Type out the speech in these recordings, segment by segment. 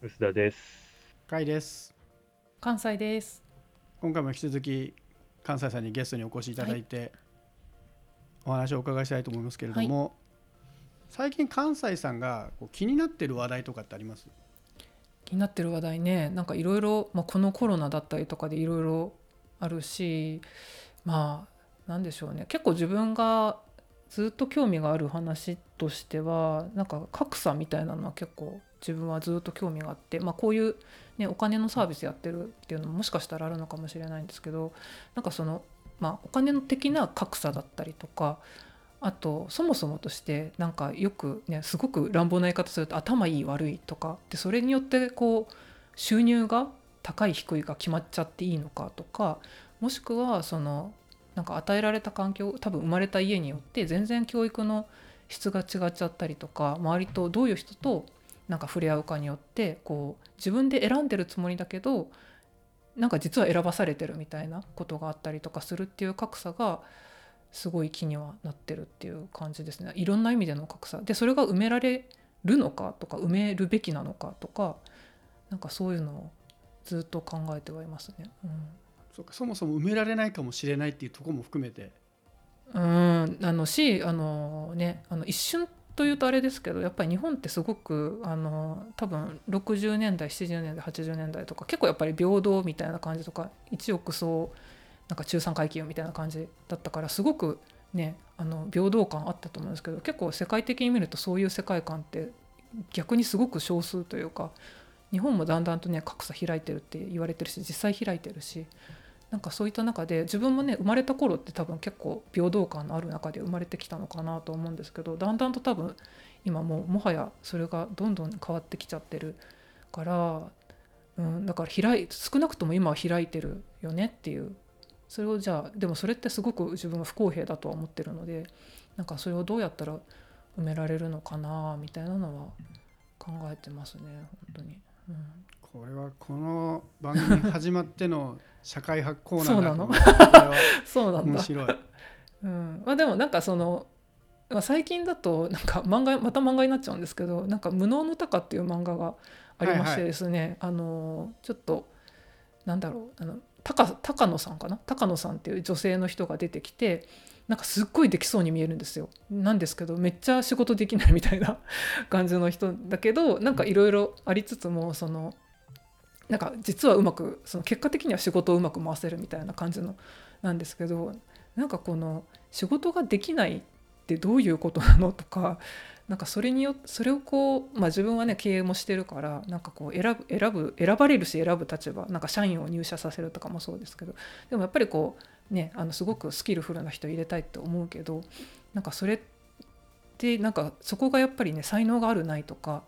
薄田です。甲斐です関西です。今回も引き続き関西さんにゲストにお越しいただいて、お話をお伺いしたいと思いますけれども、最近関西さんがこう気になってる話題とかってあります？気になってる話題ね、なんかいろいろ、まあ、このコロナだったりとかでいろいろあるし、まあなんでしょうね。結構自分がずっと興味がある話としては、なんか格差みたいなのは結構自分はずっと興味があって、まあこういうねお金のサービスやってるっていうのももしかしたらあるのかもしれないんですけど、なんかそのまあお金の的な格差だったりとか。あとそもそもとしてなんかよくねすごく乱暴な言い方すると頭いい悪いとかでそれによってこう収入が高い低いが決まっちゃっていいのかとかもしくはそのなんか与えられた環境多分生まれた家によって全然教育の質が違っちゃったりとか周りとどういう人となんか触れ合うかによってこう自分で選んでるつもりだけどなんか実は選ばされてるみたいなことがあったりとかするっていう格差がすごい気にはなってるっていう感じですね。いろんな意味での格差。でそれが埋められるのかとか埋めるべきなのかとかなんかそういうのをずっと考えてはいますね。そうかそもそも埋められないかもしれないっていうところも含めて。うん、うん。あのしあのねあの一瞬というとあれですけどやっぱり日本ってすごくあの多分60年代70年代80年代とか結構やっぱり平等みたいな感じとか一億総なんか中産階級みたいな感じだったからすごくねあの平等感あったと思うんですけど結構世界的に見るとそういう世界観って逆にすごく少数というか日本もだんだんとね格差開いてるって言われてるし実際開いてるしなんかそういった中で自分もね生まれた頃って多分結構平等感のある中で生まれてきたのかなと思うんですけどだんだんと多分今もうもはやそれがどんどん変わってきちゃってるから、うん、だから開い少なくとも今は開いてるよねっていうそれをじゃあでもそれってすごく自分は不公平だとは思ってるのでなんかそれをどうやったら埋められるのかなみたいなのは考えてますね本当に。うんこれはこの番組始まっての社会派コーナーそうなそうなんだ。面白い。うん。まあ、でもなんかその、まあ、最近だとなんか漫画また漫画になっちゃうんですけどなんか「無能の鷹」っていう漫画がありましてですね、あのちょっとなんだろう。あの高高野さんかな？高野さんっていう女性の人が出てきてなんかすっごいできそうに見えるんですよ。なんですけどめっちゃ仕事できないみたいな 感じの人だけどなんかいろいろありつつもそのなんか実はうまくその結果的には仕事をうまく回せるみたいな感じのなんですけどなんかこの仕事ができないってどういうことなのとか なんかそれによそれをこう、まあ、自分はね経営もしてるからなんかこう選ぶ選ぶ選ばれるし選ぶ立場なんか社員を入社させるとかもそうですけどでもやっぱりこうねあのすごくスキルフルな人入れたいって思うけどなんかそれってなんかそこがやっぱりね才能があるないとか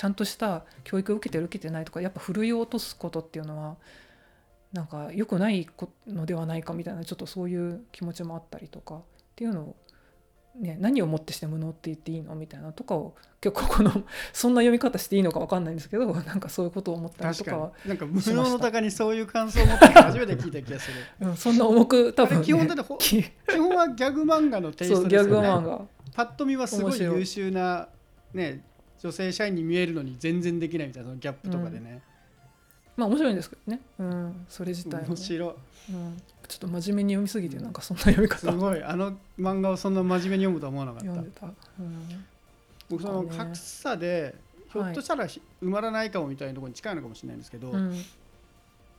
ちゃんとした教育を受けてる受けてないとかやっぱふるいを落とすことっていうのはなんか良くないのではないかみたいなちょっとそういう気持ちもあったりとかっていうのを、ね、何をもってして無能って言っていいのみたいなとかを結構このそんな読み方していいのか分かんないんですけどなんかそういうことを思ったりと確かはなんか無能の鷹にそういう感想を持ってるの初めて聞いた気がする。うん、そんな重く多分、ね、基本だって 基本はギャグ漫画のテイスそうギャグトですよね漫画。パッと見はすごい優秀なね女性社員に見えるのに全然できないみたいなそのギャップとかでね、まあ面白いんですけどね、うん、それ自体も、面白い。うん、ちょっと真面目に読みすぎてなんかそんな読みす方ごい。あの漫画をそんな真面目に読むとは思わなかった。読んでた、うん、僕その格差でひょっとしたらひ埋まらないかもみたいなところに近いのかもしれないんですけど、うん。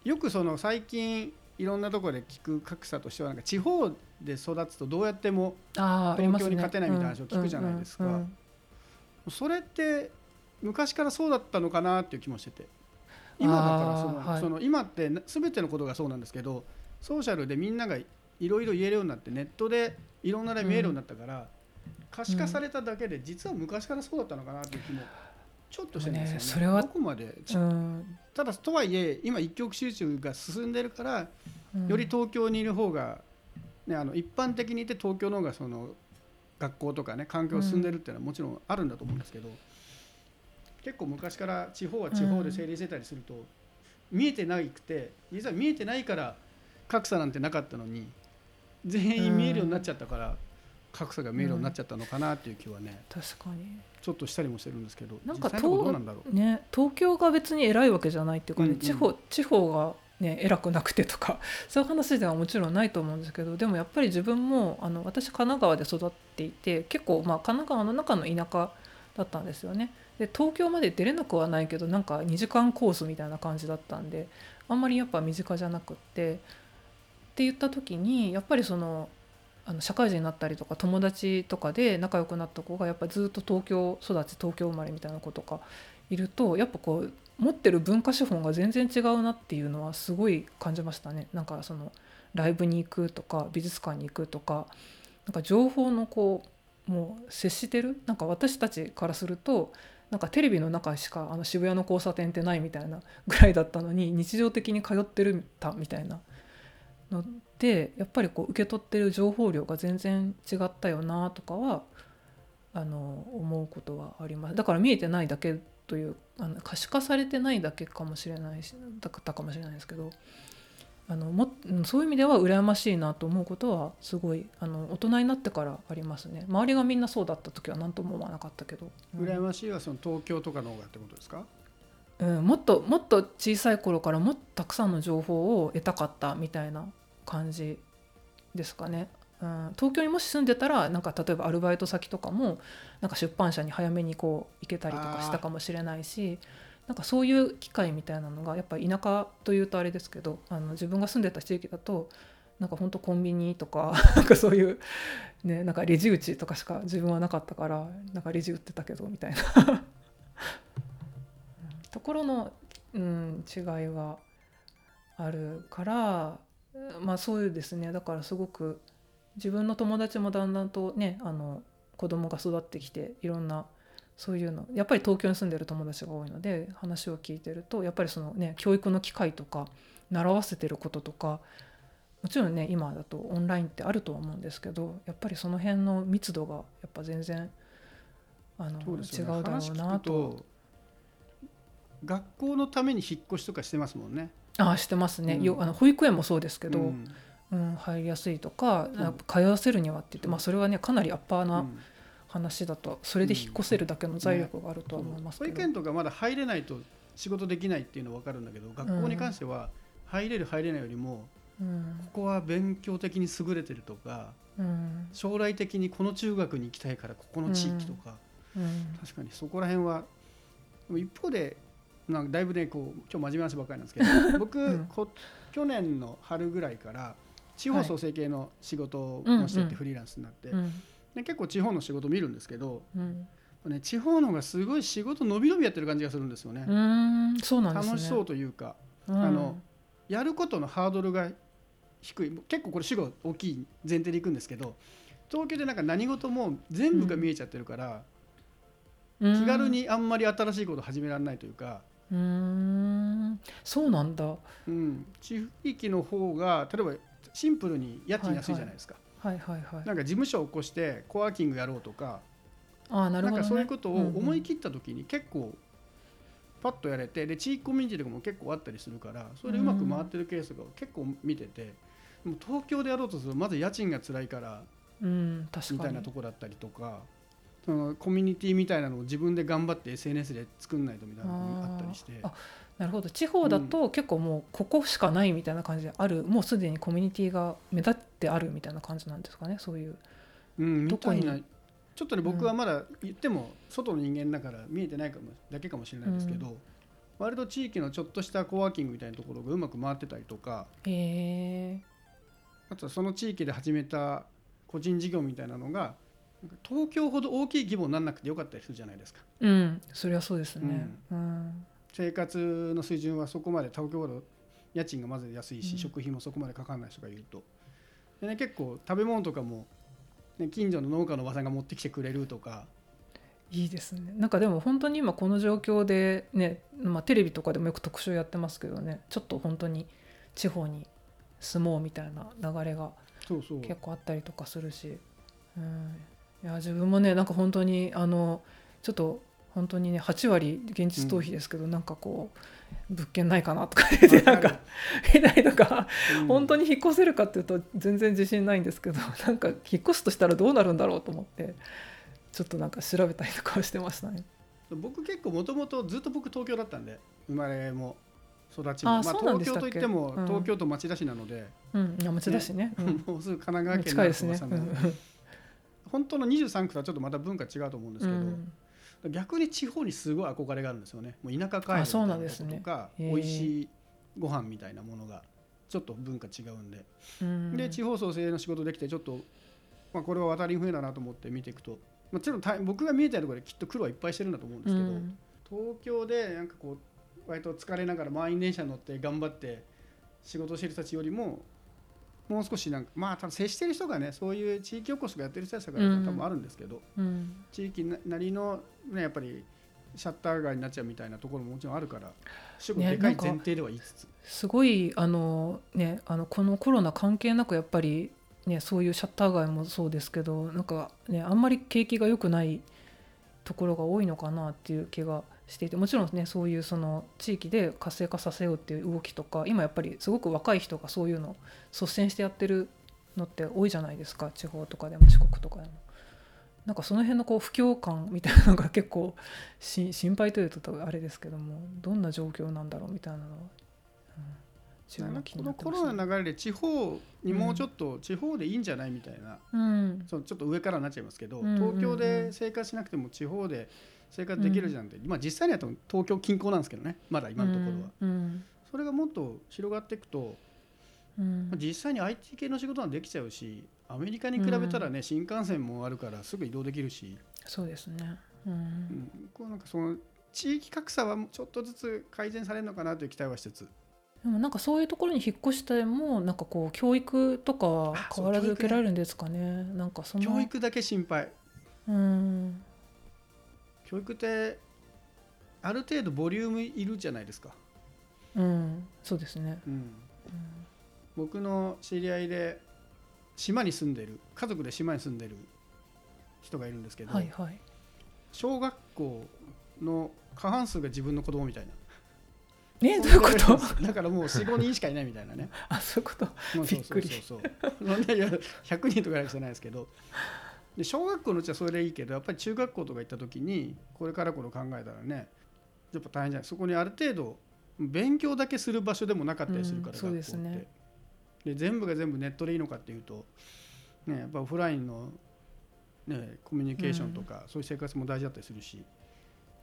よくその最近いろんなところで聞く格差としてはなんか地方で育つとどうやっても東京に勝てないみたいな話を聞くじゃないですかそれって昔からそうだったのかなっていう気もしてて。今だからその,、はい。その今ってな全てのことがそうなんですけどソーシャルでみんながいろいろ言えるようになってネットでいろんなで見えるようになったから、可視化されただけで実は昔からそうだったのかなっていう気もちょっとしてるんですよね。ねそれはどこまで、うん。ただとはいえ今一極集中が進んでるからうん。より東京にいる方が、ね、あの一般的に言って東京の方がその学校とかね環境が進んでるっていうのはもちろんあるんだと思うんですけど、結構昔から地方は地方で整理してたりすると、見えてなくて実は見えてないから格差なんてなかったのに全員見えるようになっちゃったから、格差が見えるようになっちゃったのかなっていう気はね、確かに。ちょっとしたりもしてるんですけどなんか実際のとこどうなんだろう。ね東京が別に偉いわけじゃないっていうかね、うんうん。地方地方がね偉くなくてとか そういう話ではもちろんないと思うんですけどでもやっぱり自分もあの私神奈川で育っていて結構まあ神奈川の中の田舎だったんですよね。で東京まで出れなくはないけどなんか2時間コースみたいな感じだったんであんまりやっぱ身近じゃなくってって言った時にやっぱりそのあの社会人になったりとか友達とかで仲良くなった子がやっぱずっと東京育ち東京生まれみたいな子とかいるとやっぱこう持ってる文化資本が全然違うなっていうのはすごい感じましたね。なんかそのライブに行くとか美術館に行くとかなんか情報のこうもう接してるなんか私たちからするとなんかテレビの中しかあの渋谷の交差点ってないみたいなぐらいだったのに日常的に通ってるたみたいなのでやっぱりこう受け取ってる情報量が全然違ったよなとかはあの思うことはありますだから見えてないだけというあの可視化されてないだけかもしれないしだったかもしれないですけどあのもうんそういう意味では羨ましいなと思うことはすごいあの大人になってからありますね。周りがみんなそうだった時は何とも思わなかったけど、うん。羨ましいはその東京とかの方がってことですか？うん、もっともっと小さい頃からもっとたくさんの情報を得たかったみたいな感じですかね。うん、東京にもし住んでたらなんか例えばアルバイト先とかもなんか出版社に早めにこう行けたりとかしたかもしれないしなんかそういう機会みたいなのがやっぱ田舎というとあれですけどあの自分が住んでた地域だとなんか本当コンビニとか なんかそういう、ね、なんかレジ打ちとかしか自分はなかったからなんかレジ打ってたけどみたいな。ところの、うん、違いはあるからまあそういうですね。だからすごく自分の友達もだんだんとねあの子供が育ってきていろんなそういうのやっぱり東京に住んでる友達が多いので話を聞いてるとやっぱりそのね教育の機会とか習わせてることとかもちろんね今だとオンラインってあるとは思うんですけどやっぱりその辺の密度がやっぱ全然あの、そうです違うだろうなと。学校のために引っ越しとかしてますもんね。あしてますね、うんよあの保育園もそうですけど、うんうん、入りやすいとか、そうやっぱ通わせるにはって言って、まあ、それはねかなりアッパーうなん。話だとそれで引っ越せるだけの財力があるとは思いますけど、保育園とかまだ入れないと仕事できないっていうのは分かるんだけど学校に関しては入れる入れないよりもうん。ここは勉強的に優れてるとかうん。将来的にこの中学に行きたいからここの地域とか、うん。確かにそこら辺は一方でなんかだいぶねこう今日真面目な話ばっかりなんですけど 僕、去年の春ぐらいから地方創生系の仕事をしててフリーランスになって、うん。で結構地方の仕事見るんですけど、うん。ね、地方の方がすごい仕事伸び伸びやってる感じがするんですよね。うーんそうなんね。楽しそうというかうん。あのやることのハードルが低い。結構これ主語大きい前提でいくんですけど東京でなんか何事も全部が見えちゃってるから、うん。気軽にあんまり新しいこと始められないというか、うーん。そうなんだ。うん、地域の方が例えばシンプルに家賃安いじゃないですか、はいはいはいなんか事務所を起こしてコワーキングやろうとか。ああなるほど、ね、なんかそういうことを思い切切った時に結構パッとやれてで地域コミュニティとかも結構あったりするからそれでうまく回ってるケースが結構見ててでも東京でやろうとするとまず家賃が辛いからうん確かに。みたいなとこだったりとかそのコミュニティみたいなのを自分で頑張って SNS で作んないとみたいなのもあったりして。なるほど。地方だと結構もうここしかないみたいな感じである、もうすでにコミュニティが目立ってあるみたいな感じなんですかねそういう。うん、みどこに？ちょっとね僕はまだ言っても外の人間だから見えてないかもだけかもしれないですけど、割と地域のちょっとしたコワーキングみたいなところがうまく回ってたりとかあとはその地域で始めた個人事業みたいなのが東京ほど大きい規模にならなくてよかったりするじゃないですか。うんそれはそうですね。うん。生活の水準はそこまで東京ほど家賃がまず安いし、うん。食費もそこまでかかんない人がいると。で、ね、結構食べ物とかも、ね、近所の農家のおばさんが持ってきてくれるとか。いいですね。なんかでも本当に今この状況でね、まあ、テレビとかでもよく特集やってますけどねちょっと本当に地方に住もうみたいな流れがそうそう。結構あったりとかするし、うん、いや自分もねなんか本当にあのちょっと本当にね8割現実逃避ですけど、なんかこう物件ないかなとか言ってなんか見たりとか、うん。本当に引っ越せるかっていうと全然自信ないんですけど なんか引っ越すとしたらどうなるんだろうと思ってちょっとなんか調べたりとかはしてましたね。僕結構もともとずっと僕東京だったんで生まれも育ちも。まあ、東京といっても、うん。東京都町田市なので、うん、いや町田市ね。うん。もうすぐ神奈川県近いですね。本当の23区とはちょっとまた文化違うと思うんですけど、うん。逆に地方にすごい憧れがあるんですよね。もう田舎帰るあそうみたいんですね。とか、へえ美味しいご飯みたいなものがちょっと文化違うんで、うん。で地方創生の仕事できてちょっと、まあ、これは渡り船だなと思って見ていくともちろん大僕が見えたところできっと苦労はいっぱいしてるんだと思うんですけど、うん。東京でなんかこう割と疲れながら満員電車に乗って頑張って仕事してる人たちよりももう少しなんかまあ多分接してる人がねそういう地域おこしがやってる人たちだ多分あるんですけど、うん。地域ななりのねやっぱりシャッター街になっちゃうみたいなところももちろんあるから主語ねでかい前提では言いつつ、すごいあのねあのこのコロナ関係なくやっぱりねそういうシャッター街もそうですけどなんかねあんまり景気が良くないところが多いのかなっていう気がしていてもちろんねそういうその地域で活性化させようっていう動きとか今やっぱりすごく若い人がそういうのを率先してやってるのって多いじゃないですか地方とかでも四国とかでも。なんかその辺のこう不況感みたいなのが結構し心配というとあれですけどもどんな状況なんだろうみたいなのは、うん、このコロナの流れで地方にもうちょっと地方でいいんじゃないみたいな、うん。そのちょっと上からになっちゃいますけど、東京で生活しなくても地方で生活できるじゃんって、まあ実際には東京近郊なんですけどね。まだ今のところは、うんそれがもっと広がっていくと、うん。まあ実際に IT 系の仕事ができちゃうしアメリカに比べたらね、新幹線もあるからすぐ移動できるし、そうですね、うん。うん。こうなんかその地域格差はちょっとずつ改善されるのかなという期待はしつつ。でもなんかそういうところに引っ越してもなんかこう教育とかはあ変わらず受けられるんですかね。なんかその。教育だけ心配。うん教育ってある程度ボリュームいるじゃないですか、うんそうですね、うん。僕の知り合いで島に住んでる家族で島に住んでる人がいるんですけど、はいはい。小学校の過半数が自分の子供みたいな。えどういうこと？だからもう45人しかいないみたいなね。あそういうこと？びっくりそうそうそう。そんないや100人とかじゃないですけどで小学校のうちはそれでいいけどやっぱり中学校とか行った時にこれからこれ考えたらねやっぱ大変じゃない。そこにある程度勉強だけする場所でもなかったりするから、うんそうですね。学校って。で全部が全部ネットでいいのかっていうと、ね、やっぱオフラインの、ね、コミュニケーションとか、そういう生活も大事だったりするし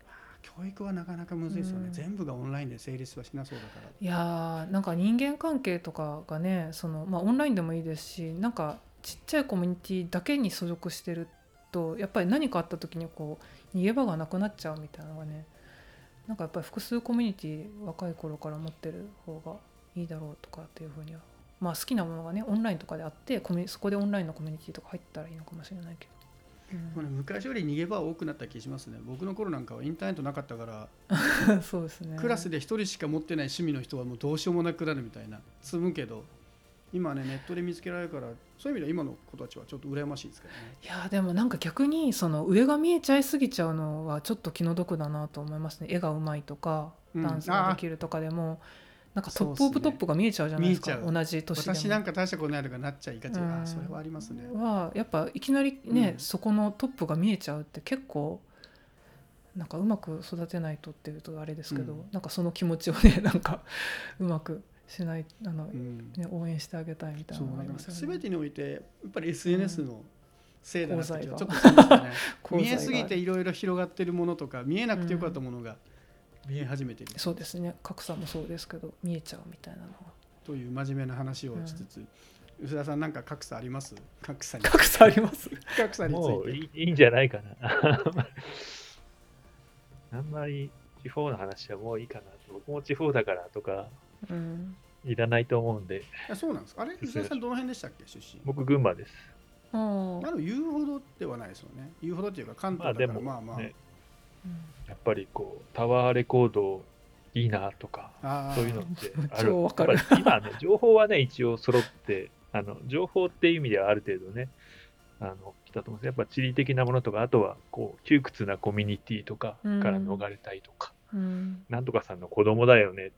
まあ教育はなかなかむずいですよね、うん。全部がオンラインで成立はしなそうだから。いやーなんか人間関係とかがねその、まあ、オンラインでもいいですしなんかちっちゃいコミュニティだけに所属してるとやっぱり何かあった時にこう逃げ場がなくなっちゃうみたいなのがねなんかやっぱり複数コミュニティ若い頃から持ってる方がいいだろうとかっていうふうにはまあ好きなものがねオンラインとかであってコミュそこでオンラインのコミュニティとか入ったらいいのかもしれないけど。これ昔より逃げ場は多くなった気しますね。僕の頃なんかはインターネットなかったから、う んそうですね。クラスで1人しか持ってない趣味の人はもうどうしようもなくなるみたいな。積むけど今ねネットで見つけられるからそういう意味では今の子たちはちょっと羨ましいですけどね。いやーでもなんか逆にその上が見えちゃいすぎちゃうのはちょっと気の毒だなと思いますね。絵がうまいとかうん。ダンスができるとかでも、なんかトップオブトップが見えちゃうじゃないですか見えちゃう同じ年でも。私なんか大したことないとかなっちゃいがちそれはありますね。はやっぱいきなりね、うんそこのトップが見えちゃうって結構なんかうまく育てないとっていうとあれですけど、うん。なんかその気持ちをねなんかうまくしないあの、うん。ね、応援してあげたいみたいなのがありますよね。全てにおいてやっぱり SNS のせいだなちょっ功とね。見えすぎていろいろ広がってるものとか見えなくてよかったものが見え始めている、そうですね。格差もそうですけど見えちゃうみたいなのは。という真面目な話をしつつ、吉田さんなんか格差あります？格差に。格差あります。格差について。いいいいんじゃないかな。あんまり地方の話はもういいかなと。僕も地方だからとかうん。いらないと思うんで、あそうなんですか？あれ？吉田さんどの辺でしたっけ？出身僕群馬です。ああの言うほどではないですよね。言うほどっていうか関東だからまあまあ、ね、やっぱりこうタワーレコードいいなとか、そういうのってある。超わかる。やっぱり今ね、情報はね、一応揃って、あの情報っていう意味ではある程度ね、あの来たと思うんです。やっぱ地理的なものとかあとはこう窮屈なコミュニティとかから逃れたいとか、うん。なんとかさんの子供だよね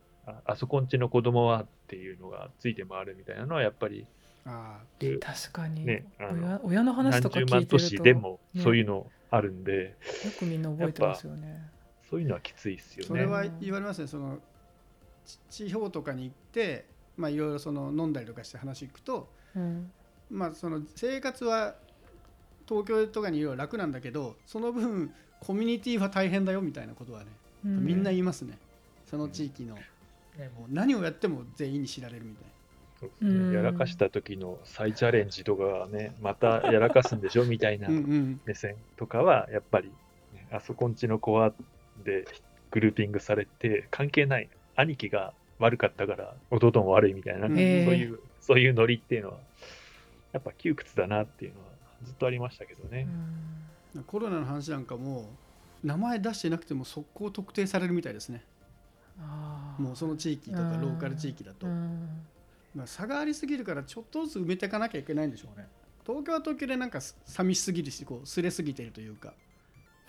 ああそこんちの子供はっていうのがついて回るみたいなのはやっぱりあ確かに、ねあの親親の話何とか十万都聞いてると市でもね。そういうのあるんで、よくみんな覚えてますよね。そういうのはきついですよそれね。は言われますね。そのち地方とかに行ってまあいろいろその飲んだりとかして話聞くとうん。まあその生活は東京とかにいろいろ楽なんだけどその分コミュニティは大変だよみたいなことはね、うん。みんな言いますね。その地域の、ねもう。何をやっても全員に知られるみたいそうですね。うんやらかした時の再チャレンジとかがね、またやらかすんでしょ？みたいな目線とかは、やっぱり、ねあそこんちの子はでグルーピングされて、関係ない、兄貴が悪かったから弟も悪いみたいな、うんそういう、そういうノリっていうのは、やっぱ窮屈だなっていうのはずっとありましたけどね。コロナの話なんかも名前出してなくても速攻特定されるみたいですね。あーもうその地域とかうん。ローカル地域だと、うん。まあ、差がありすぎるからちょっとずつ埋めていかなきゃいけないんでしょうね。東京は東京でなんかす寂しすぎるしこうすれすぎてるというか。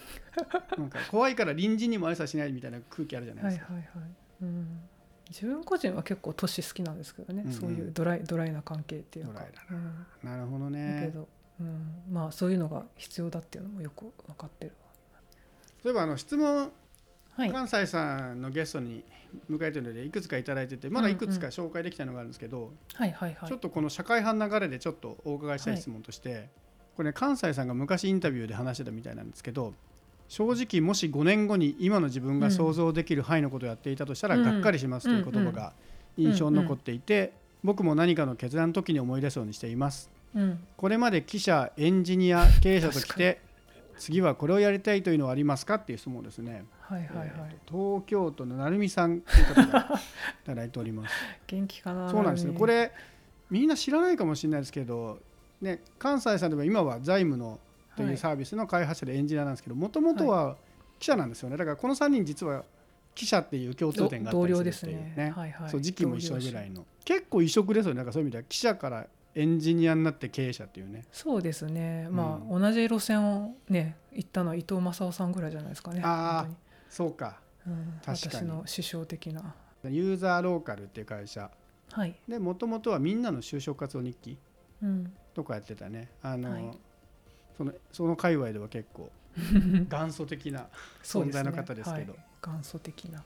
なんか怖いから隣人にも挨拶しないみたいな空気あるじゃないですか、はいはいはい、うん、自分個人は結構都市好きなんですけどね、うん。うんそういうドライドライな関係っていうか。ドライだうん、なるほどだけねど、うん、まあそういうのが必要だっていうのもよく分かってるそういえばあの質問はい。関西さんのゲストに迎えてるのでいくつかいただいててまだいくつか紹介できたのがあるんですけど、はいはいはい。ちょっとこの社会派の流れでちょっとお伺いしたい質問として、これね関西さんが昔インタビューで話してたみたいなんですけど正直もし5年後に今の自分が想像できる範囲のことをやっていたとしたら、うん。がっかりしますという言葉が印象に残っていて、僕も何かの決断の時に思い出そうにしています。うん。これまで記者エンジニア経営者ときて次はこれをやりたいというのはありますかっていう質問ですね、はいはいはい、えーと東京都の成美さんという方がいただいております元気かなそうなんですね。これれみんな知らないかもしれないですけど、ね、関西さんでも今は財務のというサービスの開発者でエンジニアなんですけど、もともとは記者なんですよね。だからこの3人実は記者っていう共通点があったりする同僚ですっていうねね。はいはいそう時期も一緒ぐらいの。結構異色ですよね。なんかそういう意味では記者からエンジニアになって経営者っていうね。そうですね。まあ、う同じ路線をね行ったのは伊藤正夫さんぐらいじゃないですかねあー本そうか。うん、確かに。私の師匠的な。ユーザーローカルっていう会社。はい、でもともとはみんなの就職活動日記うん、とかやってたね。あの、はい。そのその界隈では結構 元祖的な存在の方ですけど。はい、元祖的な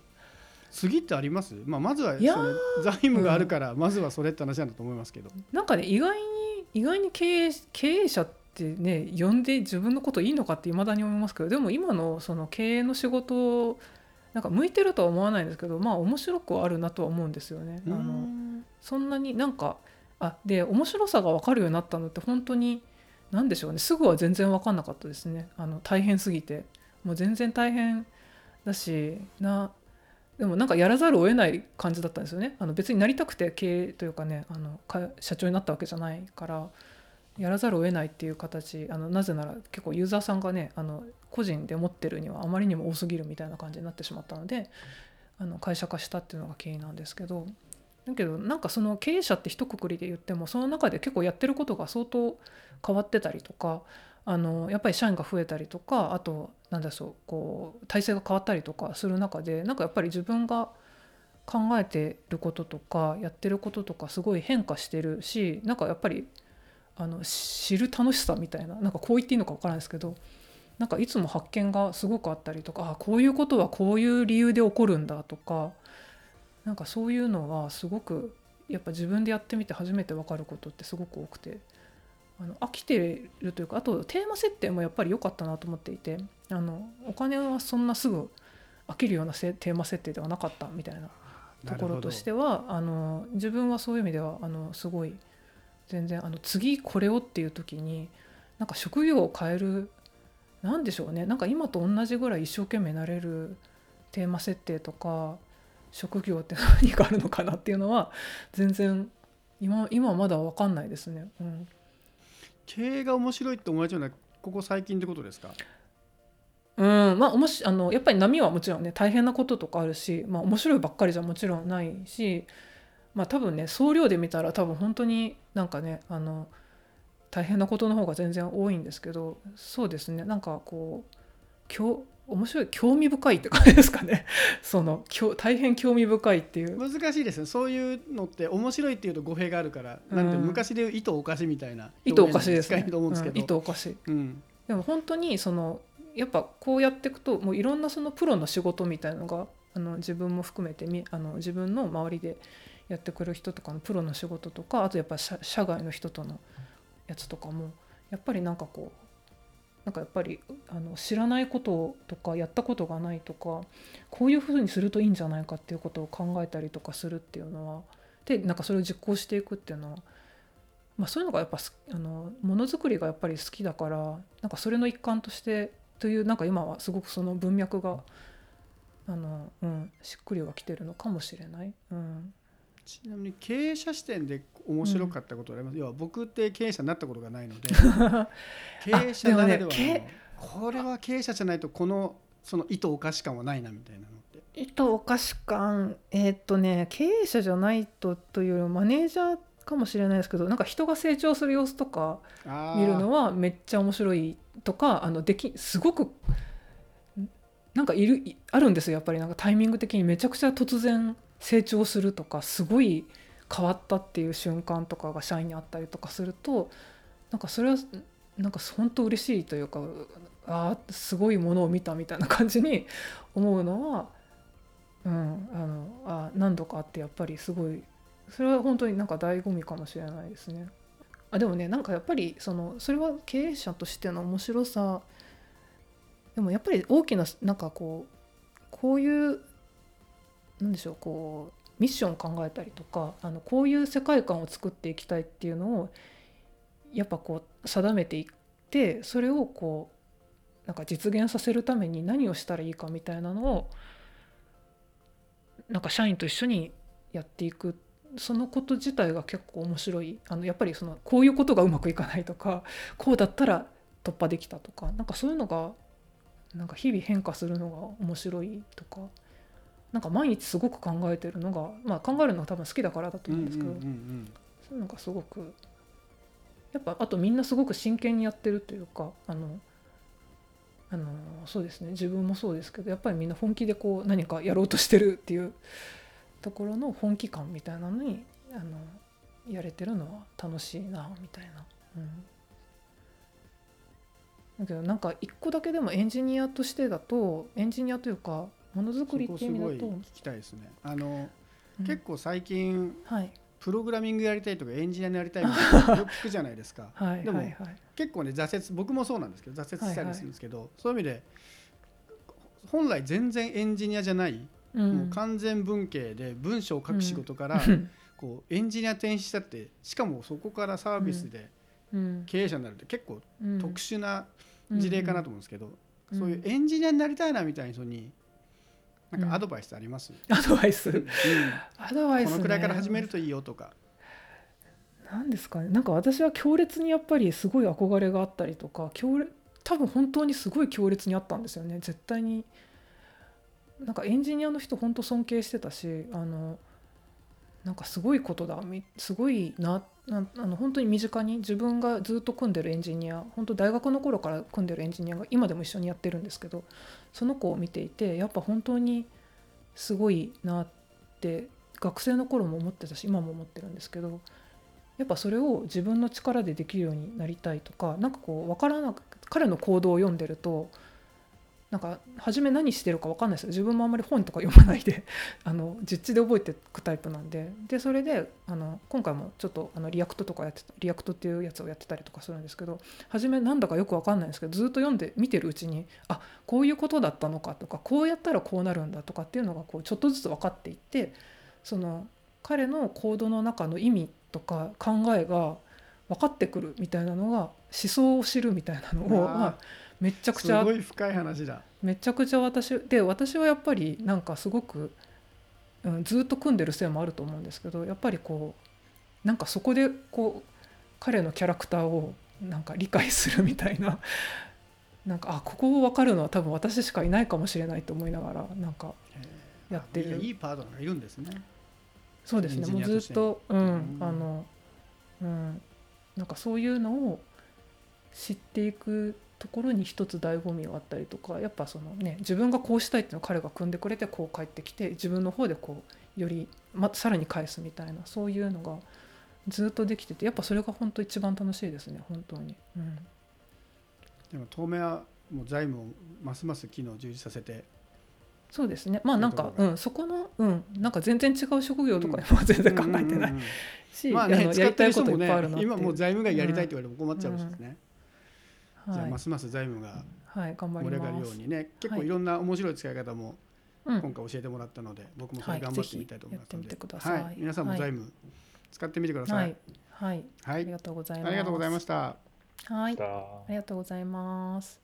次ってあります、まあ、まずはそいやー。れ財務があるから、まずはそれって話なんだと思いますけど。なんかね意外に意外に経営経営者ってね呼んで自分のこといいのかって未だに思いますけどでも今のその経営の仕事なんか向いてるとは思わないんですけどまあ面白くはあるなとは思うんですよね。あのそんなになんかあで面白さが分かるようになったのって本当に何でしょうね。すぐは全然分かんなかったですね。あの大変すぎて。もう全然大変だしなでもなんかやらざるを得ない感じだったんですよね。あの別になりたくて経営というかねあの社長になったわけじゃないからやらざるを得ないっていう形あのなぜなら結構ユーザーさんがねあの個人で持ってるにはあまりにも多すぎるみたいな感じになってしまったのであの会社化したっていうのが経緯なんですけどだけどなんかその経営者って一括りで言ってもその中で結構やってることが相当変わってたりとかあのやっぱり社員が増えたりとかあとなんだそうこう体制が変わったりとかする中でなんかやっぱり自分が考えてることとかやってることとかすごい変化してるしなんかやっぱりあの知る楽しさみたいななんかこう言っていいのか分からないですけどなんかいつも発見がすごくあったりとかあこういうことはこういう理由で起こるんだとかなんかそういうのはすごくやっぱ自分でやってみて初めて分かることってすごく多くて。あの飽きてるというかあとテーマ設定もやっぱり良かったなと思っていてあのお金はそんなすぐ飽きるようなせテーマ設定ではなかったみたいなところとしてはあの自分はそういう意味ではあのすごい全然あの次これをっていう時になんか職業を変えるなんでしょうね。なんか今と同じぐらい一生懸命なれるテーマ設定とか職業って何があるのかなっていうのは全然今今はまだ分かんないですね。うん、経営が面白いって思われちゃうのはここ最近ってことですか？うんまあ、もしあのやっぱり波はもちろんね大変なこととかあるし、まあ、面白いばっかりじゃもちろんないし、まあ、多分ね総量で見たら多分本当になんかねあの大変なことの方が全然多いんですけどそうですねなんかこう面白い興味深いって感じですかね。そのきょ大変興味深いっていう。難しいですね。そういうのって面白いっていうと語弊があるから、うん。なんて昔で言う糸おかしみたいな糸おかしいですね。うんですけど、うん糸おかし。いうん。でも本当にそのやっぱこうやっていくともういろんなそのプロの仕事みたいなのがあの自分も含めてみあの自分の周りでやってくる人とかのプロの仕事とかあとやっぱ社社外の人とのやつとかもやっぱりなんかこうなんかやっぱりあの知らないこととかやったことがないとかこういうふうにするといいんじゃないかっていうことを考えたりとかするっていうのはでなんかそれを実行していくっていうのはまあ、そういうのがやっぱあのものづくりがやっぱり好きだからなんかそれの一環としてというなんか今はすごくその文脈があの、うん、しっくりはきてるのかもしれない。うんちなみに経営者視点で面白かったことがあります、要は僕って経営者になったことがないので 経営者ならではねこれは経営者じゃないとこのその糸おかし感はないなみたいなのって。糸おかし感えーっとね経営者じゃないとというよりもマネージャーかもしれないですけどなんか人が成長する様子とか見るのはめっちゃ面白いとかあのできすごくなんかいるいあるんですよ。やっぱりなんかタイミング的にめちゃくちゃ突然成長するとかすごい変わったっていう瞬間とかが社員にあったりとかするとなんかそれはなんか本当嬉しいというかあすごいものを見たみたいな感じに思うのは、うん、あのあ何度かあってやっぱりすごいそれは本当になんか醍醐味かもしれないですね。あでもねなんかやっぱりそのそれは経営者としての面白さでもやっぱり大きななんかこうこういうなんでしょうこうミッションを考えたりとかあのこういう世界観を作っていきたいっていうのをやっぱこう定めていってそれをこうなんか実現させるために何をしたらいいかみたいなのをなんか社員と一緒にやっていく。そのこと自体が結構面白い。あのやっぱりそのこういうことがうまくいかないとかこうだったら突破できたとかなんかそういうのがなんか日々変化するのが面白いとか。なんか毎日すごく考えてるのが、まあ、考えるのが多分好きだからだと思うんですけど、うんうんうんそういうのがすごくやっぱあとみんなすごく真剣にやってるというかあのあのそうですね自分もそうですけどやっぱりみんな本気でこう何かやろうとしてるっていうところの本気感みたいなのにあのやれてるのは楽しいなみたいな。うんだけどなんか一個だけでもエンジニアとしてだとエンジニアというかものづくりっていう意味だと。聞きたいですね。あの、うん。結構最近はい。プログラミングやりたいとかエンジニアになりたいみたいな よく聞くじゃないですか。はいでもはいはい。結構ね挫折僕もそうなんですけど挫折したりするんですけど、そういう意味で本来全然エンジニアじゃない、うもう完全文系で文章を書く仕事から、うん。こうエンジニア転身したってしかもそこからサービスでうん。経営者になるって結構うん。特殊な事例かなと思うんですけど、うん。そういうエンジニアになりたいなみたいな人になんかアドバイスあります、アドバイス。うん。アドバイス、ね、このくらいから始めるといいよとか。なんですかね。なんか私は強烈にやっぱりすごい憧れがあったりとか強烈多分本当にすごい強烈にあったんですよね。絶対に。なんかエンジニアの人本当尊敬してたしあのなんかすごいことだみすごいななあの本当に身近に自分がずっと組んでるエンジニア本当大学の頃から組んでるエンジニアが今でも一緒にやってるんですけどその子を見ていてやっぱ本当にすごいなって学生の頃も思ってたし今も思ってるんですけどやっぱそれを自分の力でできるようになりたいとかなんかこう分からなく彼のコードを読んでるとなんか初め何してるか分かんないですよ。自分もあんまり本とか読まないで あの実地で覚えていくタイプなんで。でそれであの今回もちょっとあの React とかやってた React っていうやつをやってたりとかするんですけど初めなんだかよく分かんないんですけどずっと読んで見てるうちにあこういうことだったのかとかこうやったらこうなるんだとかっていうのがこうちょっとずつ分かっていってその彼の行動の中の意味とか考えが分かってくるみたいなのが思想を知るみたいなのをまあめちゃくちゃすごい深い話だ。めちゃくちゃ私で私はやっぱりなんかすごく、うん、ずっと組んでるせいもあると思うんですけどやっぱりこうなんかそこでこう彼のキャラクターをなんか理解するみたいな なんかあここを分かるのは多分私しかいないかもしれないと思いながらなんかやってる。いやいいパートナーがいるんですね。そうですね。もうずっと、うんうん。あのうんなんかそういうのを知っていくところに一つ醍醐味があったりとかやっぱそのね自分がこうしたいっていうのを彼が組んでくれてこう帰ってきて自分の方でこうより、ま、さらに返すみたいなそういうのがずっとできててやっぱそれが本当一番楽しいですね本当に。うん。でも当面はもう財務をますます機能充実させて。そうですね。まあなんかそういうんそこのうんなんか全然違う職業とかにも全然考えてないうんうんうんし、まあねやりたいことい使ってる人もっぱいあるな今もう財務がやりたいって言われても困っちゃうしですね、じゃはい。あますます財務がはい頑張盛り上がるようにね結構はいいろんな面白い使い方もうん。今回教えてもらったので、僕もそれはい。頑張ってみたいと思いますので、はい、皆さんも財務使ってみてくださはい。いはい。はい、ありがとうございます。ありがとうございました。はい。ありがとうございます